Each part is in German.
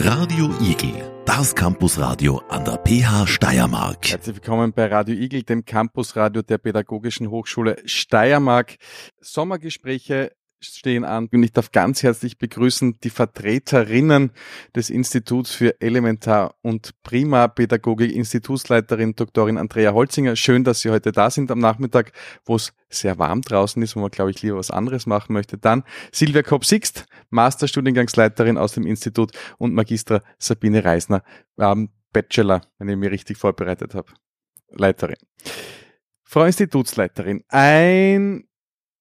Radio Igel, das Campusradio an der PH Steiermark. Herzlich willkommen bei Radio Igel, dem Campusradio der Pädagogischen Hochschule Steiermark. Sommergespräche stehen an und ich darf ganz herzlich begrüßen die Vertreterinnen des Instituts für Elementar- und Primarpädagogik, Institutsleiterin Doktorin Andrea Holzinger. Schön, dass Sie heute da sind am Nachmittag, wo es sehr warm draußen ist, wo man, glaube ich, lieber was anderes machen möchte. Dann Silvia Kopp-Sixt, Masterstudiengangsleiterin aus dem Institut und Magistra Sabine Reisner, ähm, Bachelor, wenn ich mich richtig vorbereitet habe, Leiterin. Frau Institutsleiterin, ein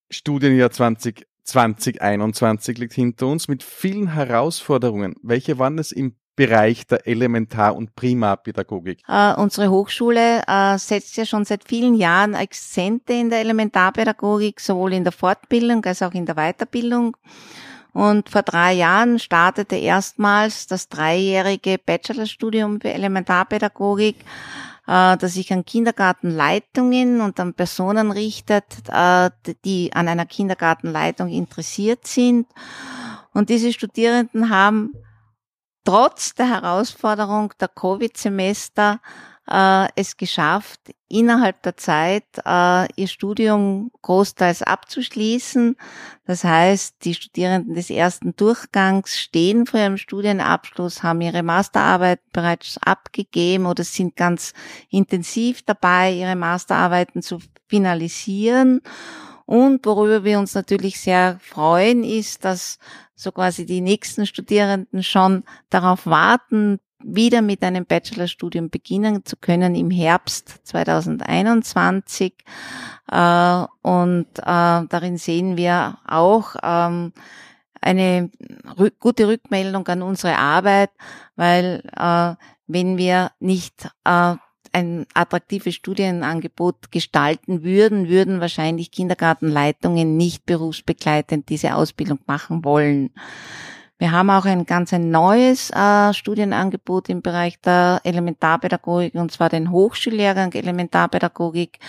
Studienjahr 20 2021 liegt hinter uns mit vielen Herausforderungen. Welche waren es im Bereich der Elementar- und Primarpädagogik? Uh, unsere Hochschule uh, setzt ja schon seit vielen Jahren Akzente in der Elementarpädagogik, sowohl in der Fortbildung als auch in der Weiterbildung. Und vor drei Jahren startete erstmals das dreijährige Bachelorstudium für Elementarpädagogik äh, das sich an Kindergartenleitungen und an Personen richtet, äh, die an einer Kindergartenleitung interessiert sind. Und diese Studierenden haben trotz der Herausforderung der Covid-Semester äh, es geschafft, innerhalb der Zeit äh, ihr Studium großteils abzuschließen. Das heißt, die Studierenden des ersten Durchgangs stehen vor ihrem Studienabschluss, haben ihre Masterarbeit bereits abgegeben oder sind ganz intensiv dabei, ihre Masterarbeiten zu finalisieren. Und worüber wir uns natürlich sehr freuen, ist, dass so quasi die nächsten Studierenden schon darauf warten, wieder mit einem Bachelorstudium beginnen zu können im Herbst 2021. Äh, und äh, darin sehen wir auch ähm, eine gute Rückmeldung an unsere Arbeit, weil äh, wenn wir nicht äh, ein attraktives Studienangebot gestalten würden, würden wahrscheinlich Kindergartenleitungen nicht berufsbegleitend diese Ausbildung machen wollen. Wir haben auch ein ganz ein neues äh, Studienangebot im Bereich der Elementarpädagogik und zwar den Hochschullehrgang Elementarpädagogik.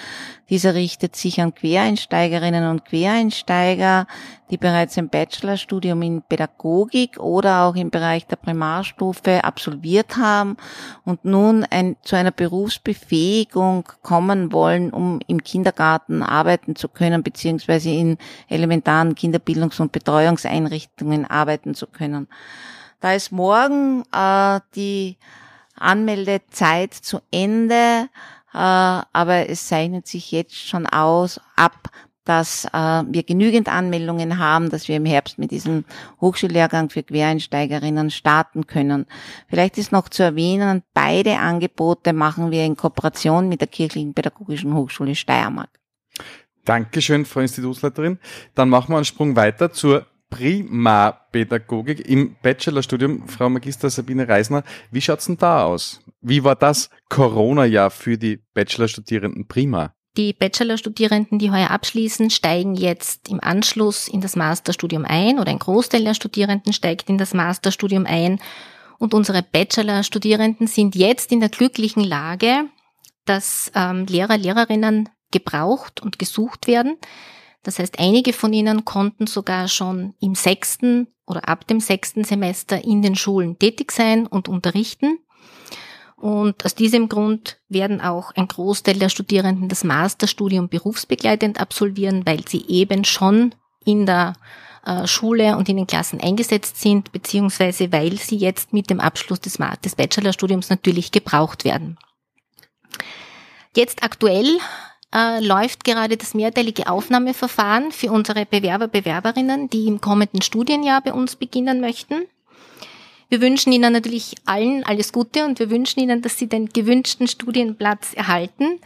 Dieser richtet sich an Quereinsteigerinnen und Quereinsteiger, die bereits ein Bachelorstudium in Pädagogik oder auch im Bereich der Primarstufe absolviert haben und nun ein, zu einer Berufsbefähigung kommen wollen, um im Kindergarten arbeiten zu können, beziehungsweise in elementaren Kinderbildungs- und Betreuungseinrichtungen arbeiten zu können. Da ist morgen äh, die Anmeldezeit zu Ende, äh, aber es zeichnet sich jetzt schon aus ab, dass äh, wir genügend Anmeldungen haben, dass wir im Herbst mit diesem Hochschullehrgang für Quereinsteigerinnen starten können. Vielleicht ist noch zu erwähnen, beide Angebote machen wir in Kooperation mit der Kirchlichen Pädagogischen Hochschule Steiermark. Dankeschön, Frau Institutsleiterin. Dann machen wir einen Sprung weiter zur Primarpädagogik im Bachelorstudium. Frau Magister Sabine Reisner, wie schaut's denn da aus? Wie war das Corona-Jahr für die Bachelorstudierenden Prima? Die Bachelorstudierenden, die heuer abschließen, steigen jetzt im Anschluss in das Masterstudium ein oder ein Großteil der Studierenden steigt in das Masterstudium ein. Und unsere Bachelorstudierenden sind jetzt in der glücklichen Lage, dass ähm, Lehrer, Lehrerinnen gebraucht und gesucht werden. Das heißt, einige von ihnen konnten sogar schon im sechsten oder ab dem sechsten Semester in den Schulen tätig sein und unterrichten. Und aus diesem Grund werden auch ein Großteil der Studierenden das Masterstudium berufsbegleitend absolvieren, weil sie eben schon in der äh, Schule und in den Klassen eingesetzt sind, beziehungsweise weil sie jetzt mit dem Abschluss des, des Bachelorstudiums natürlich gebraucht werden. Jetzt aktuell äh, läuft gerade das mehrteilige Aufnahmeverfahren für unsere Bewerber, Bewerberinnen, die im kommenden Studienjahr bei uns beginnen möchten. Wir wünschen Ihnen natürlich allen alles Gute und wir wünschen Ihnen, dass Sie den gewünschten Studienplatz erhalten.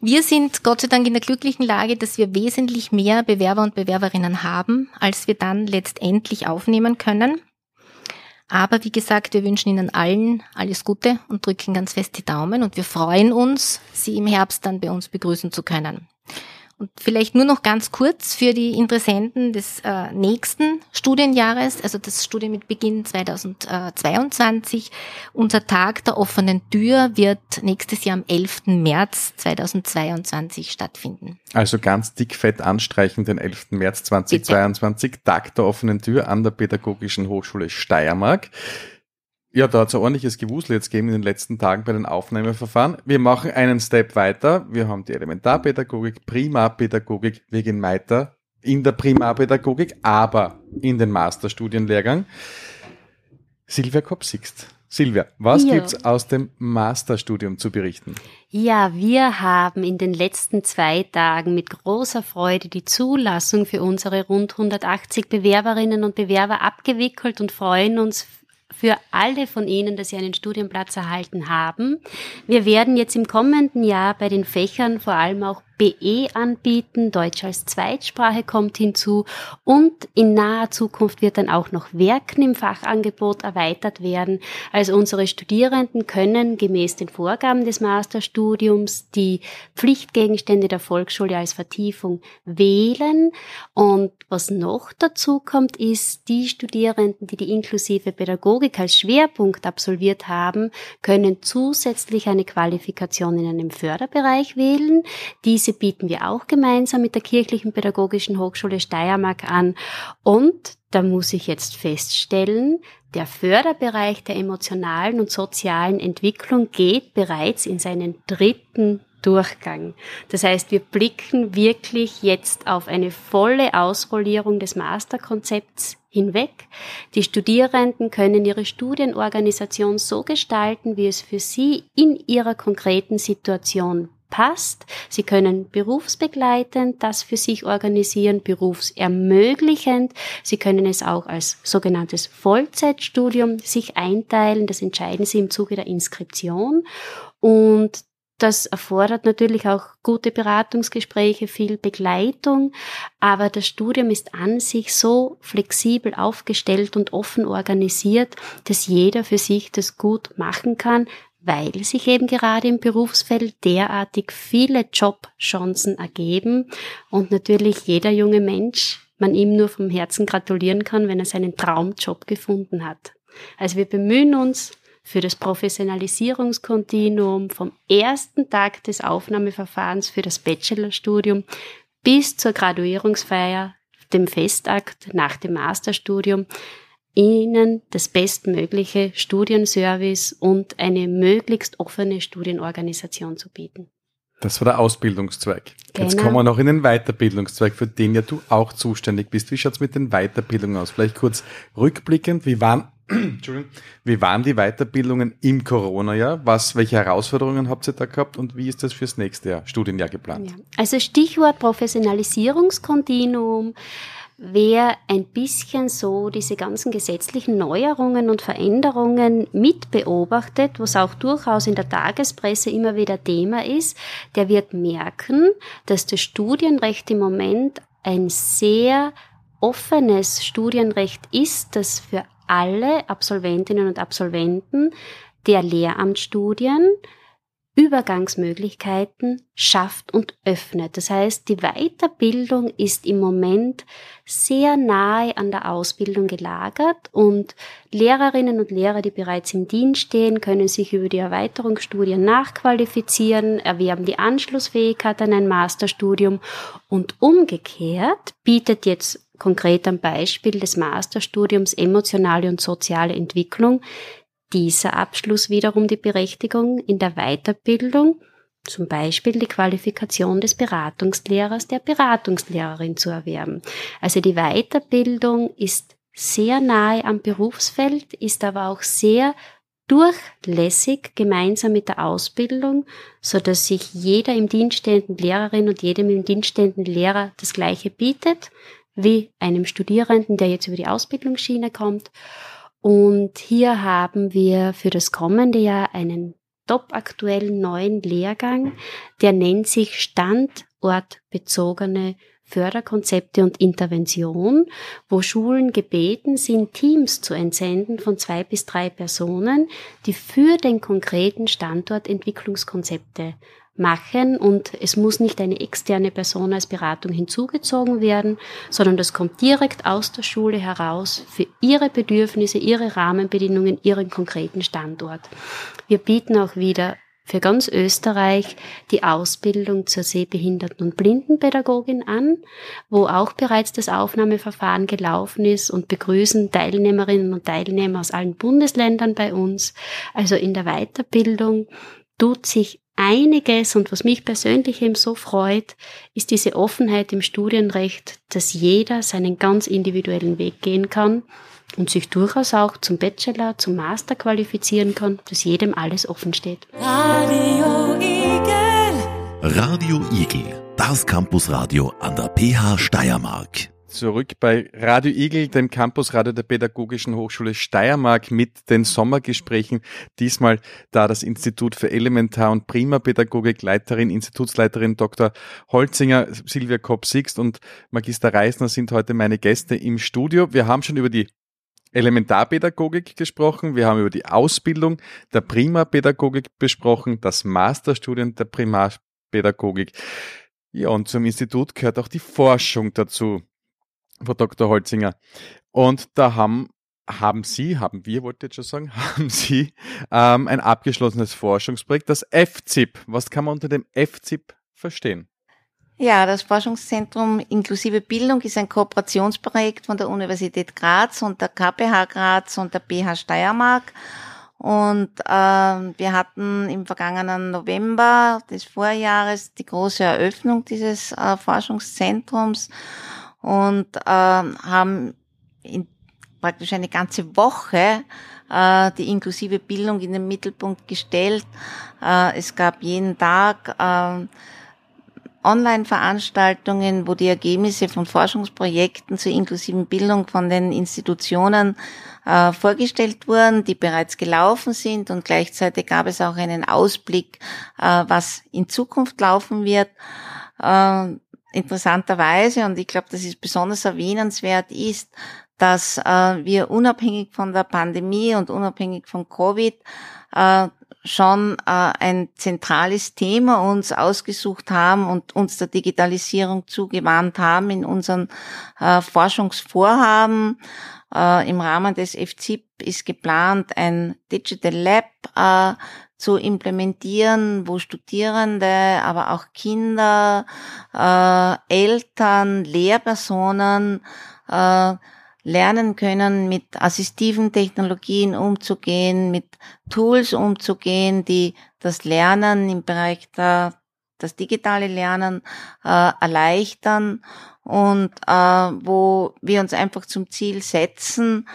Wir sind Gott sei Dank in der glücklichen Lage, dass wir wesentlich mehr Bewerber und Bewerberinnen haben, als wir dann letztendlich aufnehmen können. Aber wie gesagt, wir wünschen Ihnen allen alles Gute und drücken ganz fest die Daumen und wir freuen uns, Sie im Herbst dann bei uns begrüßen zu können. Und vielleicht nur noch ganz kurz für die Interessenten des äh, nächsten Studienjahres, also das Studium mit Beginn 2022. Unser Tag der offenen Tür wird nächstes Jahr am 11. März 2022 stattfinden. Also ganz dickfett anstreichen den 11. März 2022, Bitte. Tag der offenen Tür an der Pädagogischen Hochschule Steiermark. Ja, da hat es ein ordentliches Gewusel jetzt gegeben in den letzten Tagen bei den Aufnahmeverfahren. Wir machen einen Step weiter. Wir haben die Elementarpädagogik, Primarpädagogik, wir gehen weiter in der Primarpädagogik, aber in den Masterstudienlehrgang. Silvia Kopsixt. Silvia, was Ja. gibt's aus dem Masterstudium zu berichten? Ja, wir haben in den letzten zwei Tagen mit großer Freude die Zulassung für unsere rund 180 Bewerberinnen und Bewerber abgewickelt und freuen uns für alle von Ihnen, dass Sie einen Studienplatz erhalten haben. Wir werden jetzt im kommenden Jahr bei den Fächern vor allem auch BE anbieten, Deutsch als Zweitsprache kommt hinzu und in naher Zukunft wird dann auch noch Werken im Fachangebot erweitert werden. Also unsere Studierenden können gemäß den Vorgaben des Masterstudiums die Pflichtgegenstände der Volksschule als Vertiefung wählen. Und was noch dazu kommt, ist, die Studierenden, die die inklusive Pädagogik als Schwerpunkt absolviert haben, können zusätzlich eine Qualifikation in einem Förderbereich wählen. Diese bieten wir auch gemeinsam mit der Kirchlichen Pädagogischen Hochschule Steiermark an. Und da muss ich jetzt feststellen, der Förderbereich der emotionalen und sozialen Entwicklung geht bereits in seinen dritten Durchgang. Das heißt, wir blicken wirklich jetzt auf eine volle Ausrollierung des Masterkonzepts hinweg. Die Studierenden können ihre Studienorganisation so gestalten, wie es für sie in ihrer konkreten Situation passt. Sie können berufsbegleitend das für sich organisieren, berufsermöglichend. Sie können es auch als sogenanntes Vollzeitstudium sich einteilen. Das entscheiden Sie im Zuge der Inskription. Und das erfordert natürlich auch gute Beratungsgespräche, viel Begleitung, aber das Studium ist an sich so flexibel aufgestellt und offen organisiert, dass jeder für sich das gut machen kann, weil sich eben gerade im Berufsfeld derartig viele Jobchancen ergeben und natürlich jeder junge Mensch man ihm nur vom Herzen gratulieren kann, wenn er seinen Traumjob gefunden hat. Also wir bemühen uns für das Professionalisierungskontinuum vom ersten Tag des Aufnahmeverfahrens für das Bachelorstudium bis zur Graduierungsfeier, dem Festakt nach dem Masterstudium, Ihnen das bestmögliche Studienservice und eine möglichst offene Studienorganisation zu bieten. Das war der Ausbildungszweig. Jetzt Genau. kommen wir noch in den Weiterbildungszweig, für den ja du auch zuständig bist. Wie schaut's mit den Weiterbildungen aus? Vielleicht kurz rückblickend, wie waren, wie waren die Weiterbildungen im Corona-Jahr? Was, welche Herausforderungen habt ihr da gehabt und wie ist das fürs nächste Jahr, Studienjahr geplant? Ja. Also Stichwort Professionalisierungskontinuum wäre ein bisschen so diese ganzen gesetzlichen Neuerungen und Veränderungen mit beobachtet, was auch durchaus in der Tagespresse immer wieder Thema ist, der wird merken, dass das Studienrecht im Moment ein sehr offenes Studienrecht ist, das für alle Absolventinnen und Absolventen der Lehramtsstudien Übergangsmöglichkeiten schafft und öffnet. Das heißt, die Weiterbildung ist im Moment sehr nahe an der Ausbildung gelagert und Lehrerinnen und Lehrer, die bereits im Dienst stehen, können sich über die Erweiterungsstudien nachqualifizieren, erwerben die Anschlussfähigkeit an ein Masterstudium und umgekehrt bietet jetzt konkret am Beispiel des Masterstudiums emotionale und soziale Entwicklung dieser Abschluss wiederum die Berechtigung in der Weiterbildung, zum Beispiel die Qualifikation des Beratungslehrers, der Beratungslehrerin zu erwerben. Also die Weiterbildung ist sehr nahe am Berufsfeld, ist aber auch sehr durchlässig gemeinsam mit der Ausbildung, so dass sich jeder im Dienst stehenden Lehrerin und jedem im Dienst stehenden Lehrer das Gleiche bietet, wie einem Studierenden, der jetzt über die Ausbildungsschiene kommt. Und hier haben wir für das kommende Jahr einen topaktuellen neuen Lehrgang, der nennt sich standortbezogene Förderkonzepte und Intervention, wo Schulen gebeten sind, Teams zu entsenden von zwei bis drei Personen, die für den konkreten Standort Entwicklungskonzepte machen und es muss nicht eine externe Person als Beratung hinzugezogen werden, sondern das kommt direkt aus der Schule heraus für ihre Bedürfnisse, ihre Rahmenbedingungen, ihren konkreten Standort. Wir bieten auch wieder für ganz Österreich die Ausbildung zur Sehbehinderten- und Blindenpädagogin an, wo auch bereits das Aufnahmeverfahren gelaufen ist und begrüßen Teilnehmerinnen und Teilnehmer aus allen Bundesländern bei uns. Also in der Weiterbildung tut sich einiges und was mich persönlich eben so freut, ist diese Offenheit im Studienrecht, dass jeder seinen ganz individuellen Weg gehen kann und sich durchaus auch zum Bachelor, zum Master qualifizieren kann, dass jedem alles offen steht. Radio Igel. Radio Igel, das Campusradio an der PH Steiermark. Zurück bei Radio Igel, dem Campusradio der Pädagogischen Hochschule Steiermark mit den Sommergesprächen. Diesmal da das Institut für Elementar- und Primapädagogik, Leiterin, Institutsleiterin Dr. Holzinger, Silvia Kopp-Sixt und Magister Reisner sind heute meine Gäste im Studio. Wir haben schon über die Elementarpädagogik gesprochen, wir haben über die Ausbildung der Primapädagogik besprochen, das Masterstudium der Primarpädagogik. Ja, und zum Institut gehört auch die Forschung dazu, Frau Dr. Holzinger. Und da haben, haben Sie, haben wir, wollte ich jetzt schon sagen, haben Sie ähm, ein abgeschlossenes Forschungsprojekt, das FZIP. Was kann man unter dem FZIP verstehen? Ja, das Forschungszentrum Inklusive Bildung ist ein Kooperationsprojekt von der Universität Graz und der KPH Graz und der BH Steiermark. Und äh, wir hatten im vergangenen November des Vorjahres die große Eröffnung dieses äh, Forschungszentrums und äh, haben in praktisch eine ganze Woche äh, die inklusive Bildung in den Mittelpunkt gestellt. Äh, es gab jeden Tag äh, Online-Veranstaltungen, wo die Ergebnisse von Forschungsprojekten zur inklusiven Bildung von den Institutionen äh, vorgestellt wurden, die bereits gelaufen sind und gleichzeitig gab es auch einen Ausblick, äh, was in Zukunft laufen wird. Äh, interessanterweise, und ich glaube, das ist besonders erwähnenswert, ist, dass äh, wir unabhängig von der Pandemie und unabhängig von Covid äh, schon äh, ein zentrales Thema uns ausgesucht haben und uns der Digitalisierung zugewandt haben in unseren äh, Forschungsvorhaben. Äh, Im Rahmen des FZIP ist geplant, ein Digital Lab äh, zu implementieren, wo Studierende, aber auch Kinder, äh, Eltern, Lehrpersonen äh, lernen können, mit assistiven Technologien umzugehen, mit Tools umzugehen, die das Lernen im Bereich der, das digitale Lernen äh, erleichtern und äh, wo wir uns einfach zum Ziel setzen,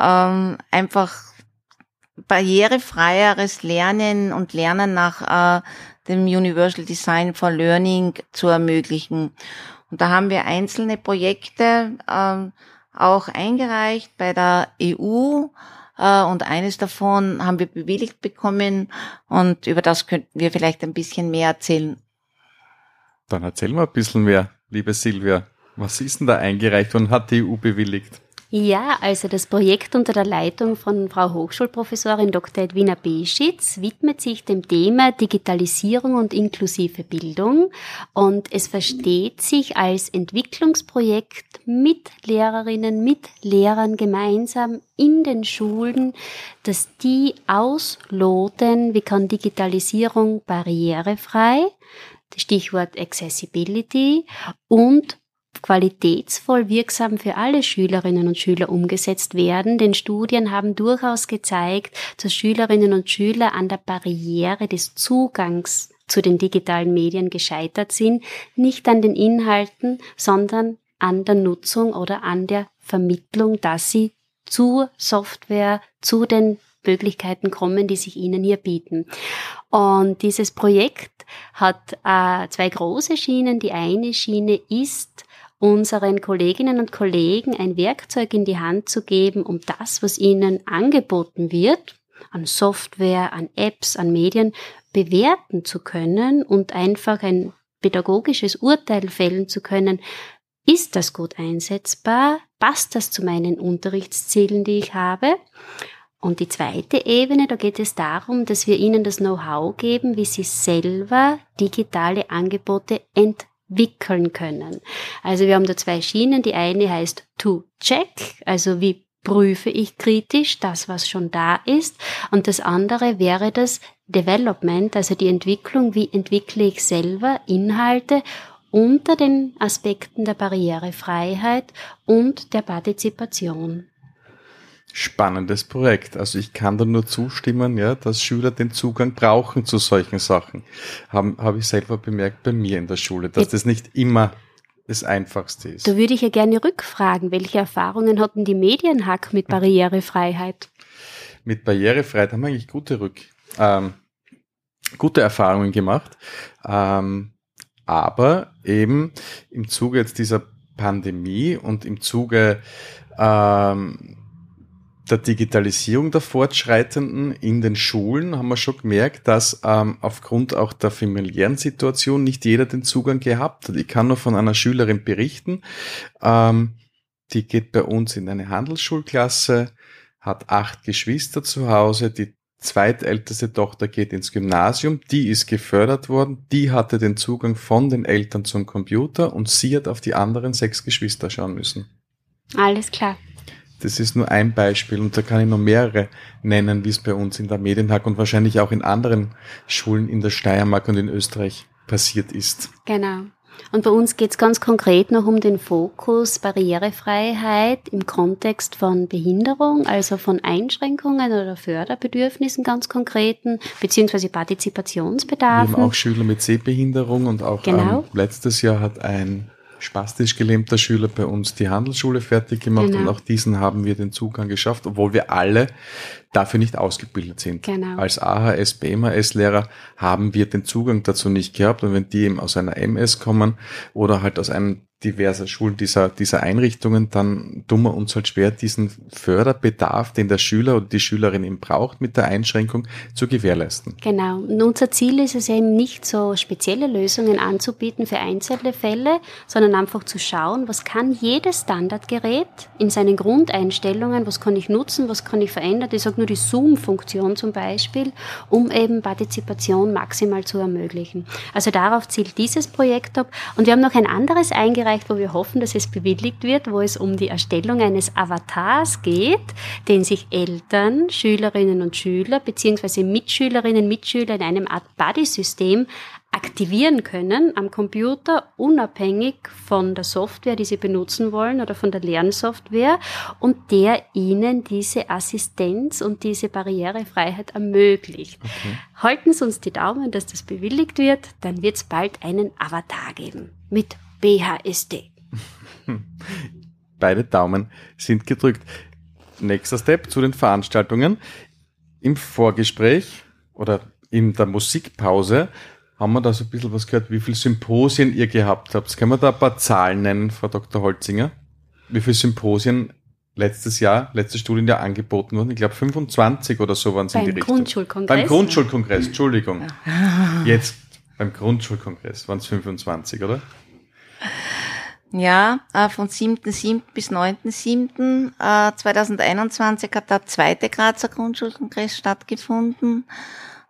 ähm, einfach barrierefreieres Lernen und Lernen nach äh, dem Universal Design for Learning zu ermöglichen. Und da haben wir einzelne Projekte, äh, auch eingereicht bei der EU äh, und eines davon haben wir bewilligt bekommen und über das könnten wir vielleicht ein bisschen mehr erzählen. Dann erzähl mal ein bisschen mehr, liebe Silvia. Was ist denn da eingereicht und hat die EU bewilligt? Ja, also das Projekt unter der Leitung von Frau Hochschulprofessorin Dr. Edwina Beschitz widmet sich dem Thema Digitalisierung und inklusive Bildung und es versteht sich als Entwicklungsprojekt mit Lehrerinnen, mit Lehrern gemeinsam in den Schulen, dass die ausloten, wie kann Digitalisierung barrierefrei, Stichwort Accessibility und qualitätsvoll wirksam für alle Schülerinnen und Schüler umgesetzt werden, denn Studien haben durchaus gezeigt, dass Schülerinnen und Schüler an der Barriere des Zugangs zu den digitalen Medien gescheitert sind, nicht an den Inhalten, sondern an der Nutzung oder an der Vermittlung, dass sie zur Software, zu den Möglichkeiten kommen, die sich ihnen hier bieten. Und dieses Projekt hat äh, zwei große Schienen. Die eine Schiene ist, unseren Kolleginnen und Kollegen ein Werkzeug in die Hand zu geben, um das, was ihnen angeboten wird, an Software, an Apps, an Medien, bewerten zu können und einfach ein pädagogisches Urteil fällen zu können, ist das gut einsetzbar? Passt das zu meinen Unterrichtszielen, die ich habe? Und die zweite Ebene, da geht es darum, dass wir ihnen das Know-how geben, wie sie selber digitale Angebote entwickeln wickeln können. Also wir haben da zwei Schienen. Die eine heißt to check, also wie prüfe ich kritisch das, was schon da ist. Und das andere wäre das Development, also die Entwicklung, wie entwickle ich selber Inhalte unter den Aspekten der Barrierefreiheit und der Partizipation. Spannendes Projekt. Also ich kann da nur zustimmen, ja, dass Schüler den Zugang brauchen zu solchen Sachen. Habe hab ich selber bemerkt bei mir in der Schule, dass Jetzt, das nicht immer das Einfachste ist. Da würde ich ja gerne rückfragen, welche Erfahrungen hatten die Medienhack mit Barrierefreiheit? Mit Barrierefreiheit haben wir eigentlich gute Rück, ähm, gute Erfahrungen gemacht. Ähm, aber eben im Zuge jetzt dieser Pandemie und im Zuge ähm, der Digitalisierung der Fortschreitenden in den Schulen haben wir schon gemerkt, dass ähm, aufgrund auch der familiären Situation nicht jeder den Zugang gehabt hat. Ich kann nur von einer Schülerin berichten, ähm, die geht bei uns in eine Handelsschulklasse, hat acht Geschwister zu Hause, die zweitälteste Tochter geht ins Gymnasium, die ist gefördert worden, die hatte den Zugang von den Eltern zum Computer und sie hat auf die anderen sechs Geschwister schauen müssen. Alles klar. Das ist nur ein Beispiel und da kann ich noch mehrere nennen, wie es bei uns in der Medienhack und wahrscheinlich auch in anderen Schulen in der Steiermark und in Österreich passiert ist. Genau. Und bei uns geht es ganz konkret noch um den Fokus Barrierefreiheit im Kontext von Behinderung, also von Einschränkungen oder Förderbedürfnissen ganz konkreten, beziehungsweise Partizipationsbedarfen. Wir haben auch Schüler mit Sehbehinderung und auch genau. ähm, letztes Jahr hat ein spastisch gelähmter Schüler bei uns die Handelsschule fertig gemacht genau. und auch diesen haben wir den Zugang geschafft, obwohl wir alle dafür nicht ausgebildet sind. Genau. Als AHS, BMHS-Lehrer haben wir den Zugang dazu nicht gehabt und wenn die eben aus einer MS kommen oder halt aus einem diverser Schulen dieser, dieser Einrichtungen, dann tun wir uns halt schwer, diesen Förderbedarf, den der Schüler oder die Schülerin eben braucht, mit der Einschränkung zu gewährleisten. Genau. Und unser Ziel ist es eben nicht so spezielle Lösungen anzubieten für einzelne Fälle, sondern einfach zu schauen, was kann jedes Standardgerät in seinen Grundeinstellungen, was kann ich nutzen, was kann ich verändern. Ich sage nur die Zoom-Funktion zum Beispiel, um eben Partizipation maximal zu ermöglichen. Also darauf zielt dieses Projekt ab. Und wir haben noch ein anderes eingereicht, eingereicht, wo wir hoffen, dass es bewilligt wird, wo es um die Erstellung eines Avatars geht, den sich Eltern, Schülerinnen und Schüler beziehungsweise Mitschülerinnen und Mitschüler in einem Art Buddy-System aktivieren können am Computer, unabhängig von der Software, die sie benutzen wollen oder von der Lernsoftware und der ihnen diese Assistenz und diese Barrierefreiheit ermöglicht. Okay. Halten Sie uns die Daumen, dass das bewilligt wird, dann wird es bald einen Avatar geben mit BHSD. Beide Daumen sind gedrückt. Nächster Step zu den Veranstaltungen. Im Vorgespräch oder in der Musikpause haben wir da so ein bisschen was gehört, wie viele Symposien ihr gehabt habt. Können wir da ein paar Zahlen nennen, Frau Dr. Holzinger? Wie viele Symposien letztes Jahr, letztes Studienjahr angeboten wurden? Ich glaube 25 oder so waren es in die Richtung. Grundschulkongress. Beim Grundschulkongress, Entschuldigung. Jetzt beim Grundschulkongress waren es 25, oder? Ja, äh, von 7.7. bis 9.7. 2021 äh, hat der zweite Grazer Grundschulkongress stattgefunden.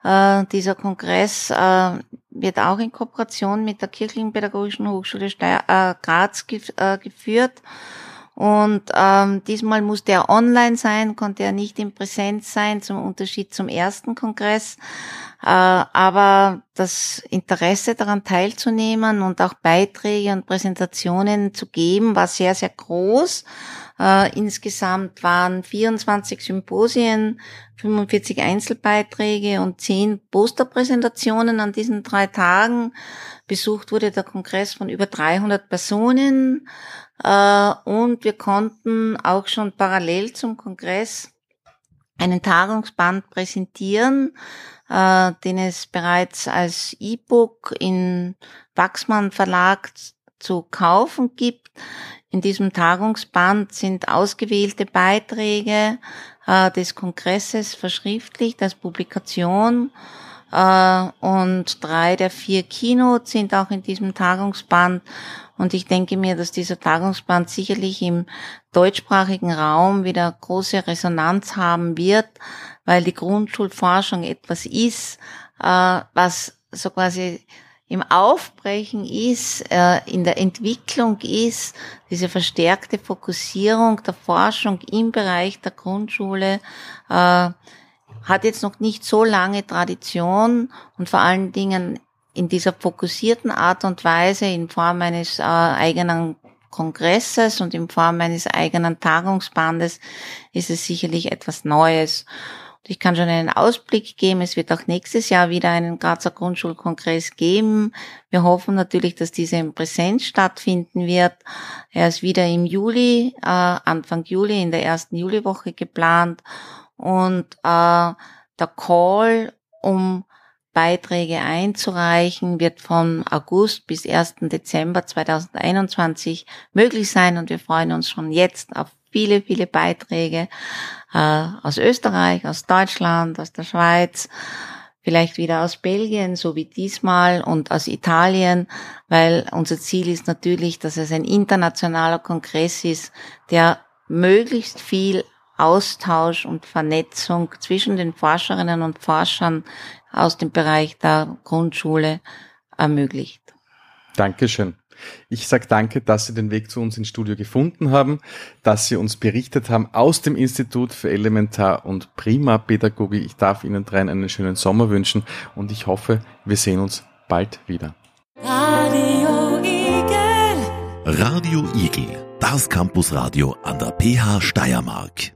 Äh, dieser Kongress wird auch in Kooperation mit der Kirchlichen Pädagogischen Hochschule Graz geführt. Und ähm, diesmal musste er online sein, konnte er nicht in Präsenz sein, zum Unterschied zum ersten Kongress. Äh, aber das Interesse daran teilzunehmen und auch Beiträge und Präsentationen zu geben, war sehr, sehr groß. Äh, insgesamt waren 24 Symposien, 45 Einzelbeiträge und 10 Posterpräsentationen an diesen drei Tagen. Besucht wurde der Kongress von über 300 Personen. Äh, und wir konnten auch schon parallel zum Kongress einen Tagungsband präsentieren, äh, den es bereits als E-Book in Wachsmann Verlag zu kaufen gibt. In diesem Tagungsband sind ausgewählte Beiträge äh, des Kongresses verschriftlicht als Publikation und drei der vier Keynotes sind auch in diesem Tagungsband. Und ich denke mir, dass dieser Tagungsband sicherlich im deutschsprachigen Raum wieder große Resonanz haben wird, weil die Grundschulforschung etwas ist, äh, was so quasi im Aufbrechen ist, äh, in der Entwicklung ist, diese verstärkte Fokussierung der Forschung im Bereich der Grundschule, äh, hat jetzt noch nicht so lange Tradition und vor allen Dingen in dieser fokussierten Art und Weise in Form eines äh, eigenen Kongresses und in Form eines eigenen Tagungsbandes ist es sicherlich etwas Neues. Und ich kann schon einen Ausblick geben. Es wird auch nächstes Jahr wieder einen Grazer Grundschulkongress geben. Wir hoffen natürlich, dass dieser in Präsenz stattfinden wird. Er ist wieder im Juli, äh, Anfang Juli, in der ersten Juliwoche geplant. Und äh, der Call, um Beiträge einzureichen, wird von August bis 1. Dezember 2021 möglich sein und wir freuen uns schon jetzt auf viele, viele Beiträge äh, aus Österreich, aus Deutschland, aus der Schweiz, vielleicht wieder aus Belgien, so wie diesmal, und aus Italien, weil unser Ziel ist natürlich, dass es ein internationaler Kongress ist, der möglichst viel Austausch und Vernetzung zwischen den Forscherinnen und Forschern aus dem Bereich der Grundschule ermöglicht. Dankeschön. Ich sage danke, dass Sie den Weg zu uns ins Studio gefunden haben, dass Sie uns berichtet haben aus dem Institut für Elementar- und Primarpädagogik. Ich darf Ihnen dreien einen schönen Sommer wünschen und ich hoffe, wir sehen uns bald wieder. Radio Igel. Radio Igel, das Campusradio an der PH Steiermark.